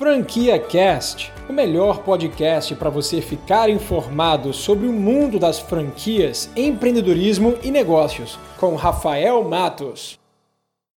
Franquia Cast, o melhor podcast para você ficar informado sobre o mundo das franquias, empreendedorismo e negócios, com Rafael Matos.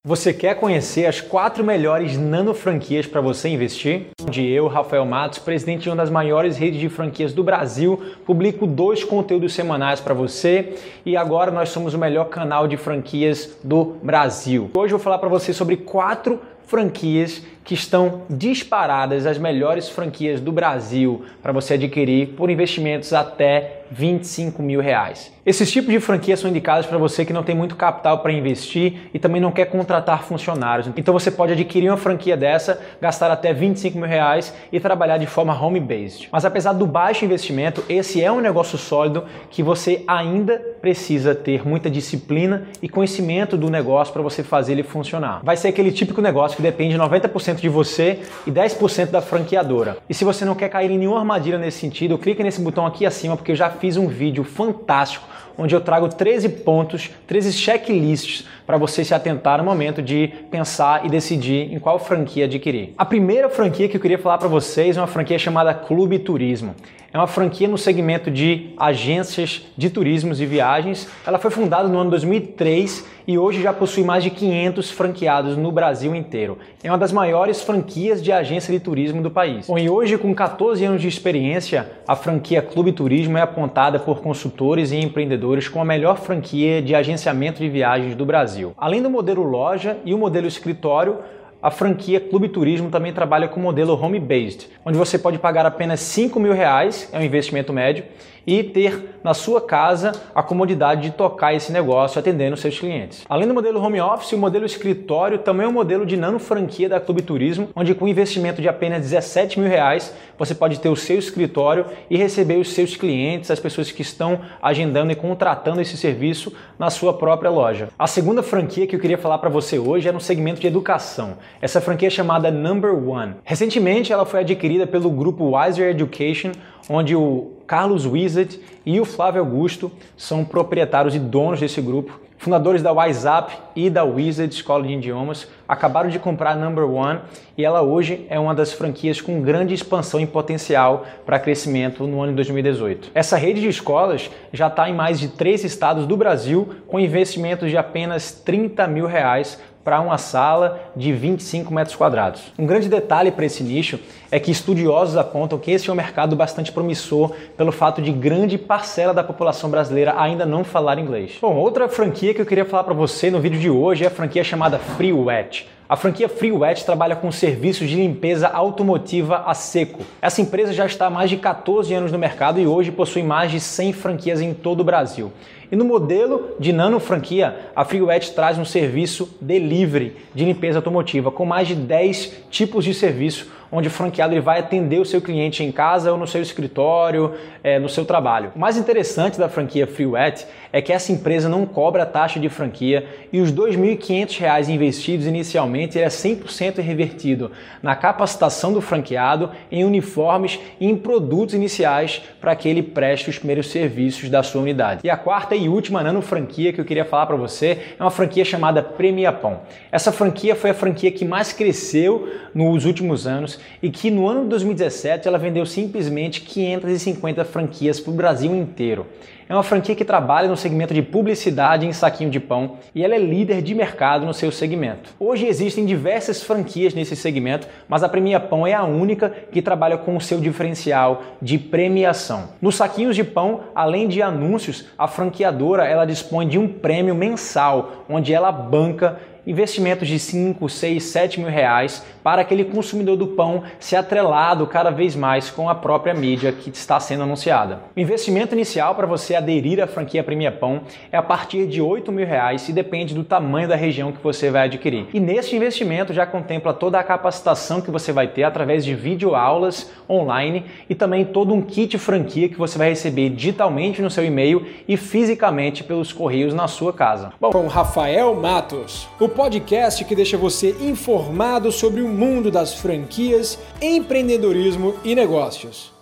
Você quer conhecer as quatro melhores nano franquias para você investir? Onde eu, Rafael Matos, presidente de uma das maiores redes de franquias do Brasil, publico dois conteúdos semanais para você e agora nós somos o melhor canal de franquias do Brasil. Hoje eu vou falar para você sobre quatro franquias que estão disparadas as melhores franquias do Brasil para você adquirir por investimentos até 25 mil reais. Esses tipos de franquias são indicados para você que não tem muito capital para investir e também não quer contratar funcionários. Então você pode adquirir uma franquia dessa, gastar até 25 mil reais e trabalhar de forma home-based. Mas apesar do baixo investimento, esse é um negócio sólido que você ainda precisa ter muita disciplina e conhecimento do negócio para você fazer ele funcionar. Vai ser aquele típico negócio que depende 90% de você e 10% da franqueadora. E se você não quer cair em nenhuma armadilha nesse sentido, clique nesse botão aqui acima porque eu já fiz um vídeo fantástico onde eu trago 13 pontos, 13 checklists para você se atentar no momento de pensar e decidir em qual franquia adquirir. A primeira franquia que eu queria falar para vocês é uma franquia chamada Clube Turismo. É uma franquia no segmento de agências de turismos e viagens. Ela foi fundada no ano 2003 e hoje já possui mais de 500 franqueados no Brasil inteiro. É uma das maiores franquias de agência de turismo do país. Bom, e hoje, com 14 anos de experiência, a franquia Clube Turismo é apontada por consultores e empreendedores como a melhor franquia de agenciamento de viagens do Brasil. Além do modelo loja e o modelo escritório, a franquia Clube Turismo também trabalha com o modelo home-based, onde você pode pagar apenas 5 mil reais, é um investimento médio, e ter na sua casa a comodidade de tocar esse negócio atendendo seus clientes. Além do modelo home office, o modelo escritório também é um modelo de nano franquia da Clube Turismo, onde com investimento de apenas 17 mil reais você pode ter o seu escritório e receber os seus clientes, as pessoas que estão agendando e contratando esse serviço na sua própria loja. A segunda franquia que eu queria falar para você hoje é no segmento de educação. Essa franquia é chamada Number One. Recentemente ela foi adquirida pelo grupo Wiser Education, onde o Carlos Wizard e o Flávio Augusto são proprietários e donos desse grupo. Fundadores da WhatsApp e da Wizard Escola de Idiomas acabaram de comprar a Number One e ela hoje é uma das franquias com grande expansão e potencial para crescimento no ano de 2018. Essa rede de escolas já está em mais de três estados do Brasil com investimentos de apenas 30 mil reais para uma sala de 25 metros quadrados. Um grande detalhe para esse nicho é que estudiosos apontam que esse é um mercado bastante promissor pelo fato de grande parcela da população brasileira ainda não falar inglês. Bom, outra franquia que eu queria falar para você no vídeo de hoje é a franquia chamada Free Wet. A franquia FreeWet trabalha com serviços de limpeza automotiva a seco. Essa empresa já está há mais de 14 anos no mercado e hoje possui mais de 100 franquias em todo o Brasil. E no modelo de nano franquia, a FreeWet traz um serviço delivery de limpeza automotiva com mais de 10 tipos de serviço onde o franqueado ele vai atender o seu cliente em casa ou no seu escritório, é, no seu trabalho. O mais interessante da franquia FreeWet é que essa empresa não cobra taxa de franquia e os R$ 2.500 investidos inicialmente é 100% revertido na capacitação do franqueado, em uniformes e em produtos iniciais para que ele preste os primeiros serviços da sua unidade. E a quarta e última nano franquia que eu queria falar para você é uma franquia chamada Premia Pão. Essa franquia foi a franquia que mais cresceu nos últimos anos e que no ano de 2017 ela vendeu simplesmente 550 franquias para o Brasil inteiro. É uma franquia que trabalha no segmento de publicidade em saquinho de pão e ela é líder de mercado no seu segmento. Hoje existem diversas franquias nesse segmento, mas a Premia Pão é a única que trabalha com o seu diferencial de premiação. Nos saquinhos de pão, além de anúncios, a franqueadora ela dispõe de um prêmio mensal, onde ela banca investimentos de 5, 6, 7 mil reais para aquele consumidor do pão se atrelado cada vez mais com a própria mídia que está sendo anunciada. O investimento inicial para você aderir à franquia Premia Pão é a partir de 8 mil reais e depende do tamanho da região que você vai adquirir. E nesse investimento já contempla toda a capacitação que você vai ter através de videoaulas online e também todo um kit franquia que você vai receber digitalmente no seu e-mail e fisicamente pelos correios na sua casa. Bom, com Rafael Matos, o podcast que deixa você informado sobre o mundo das franquias, empreendedorismo e negócios.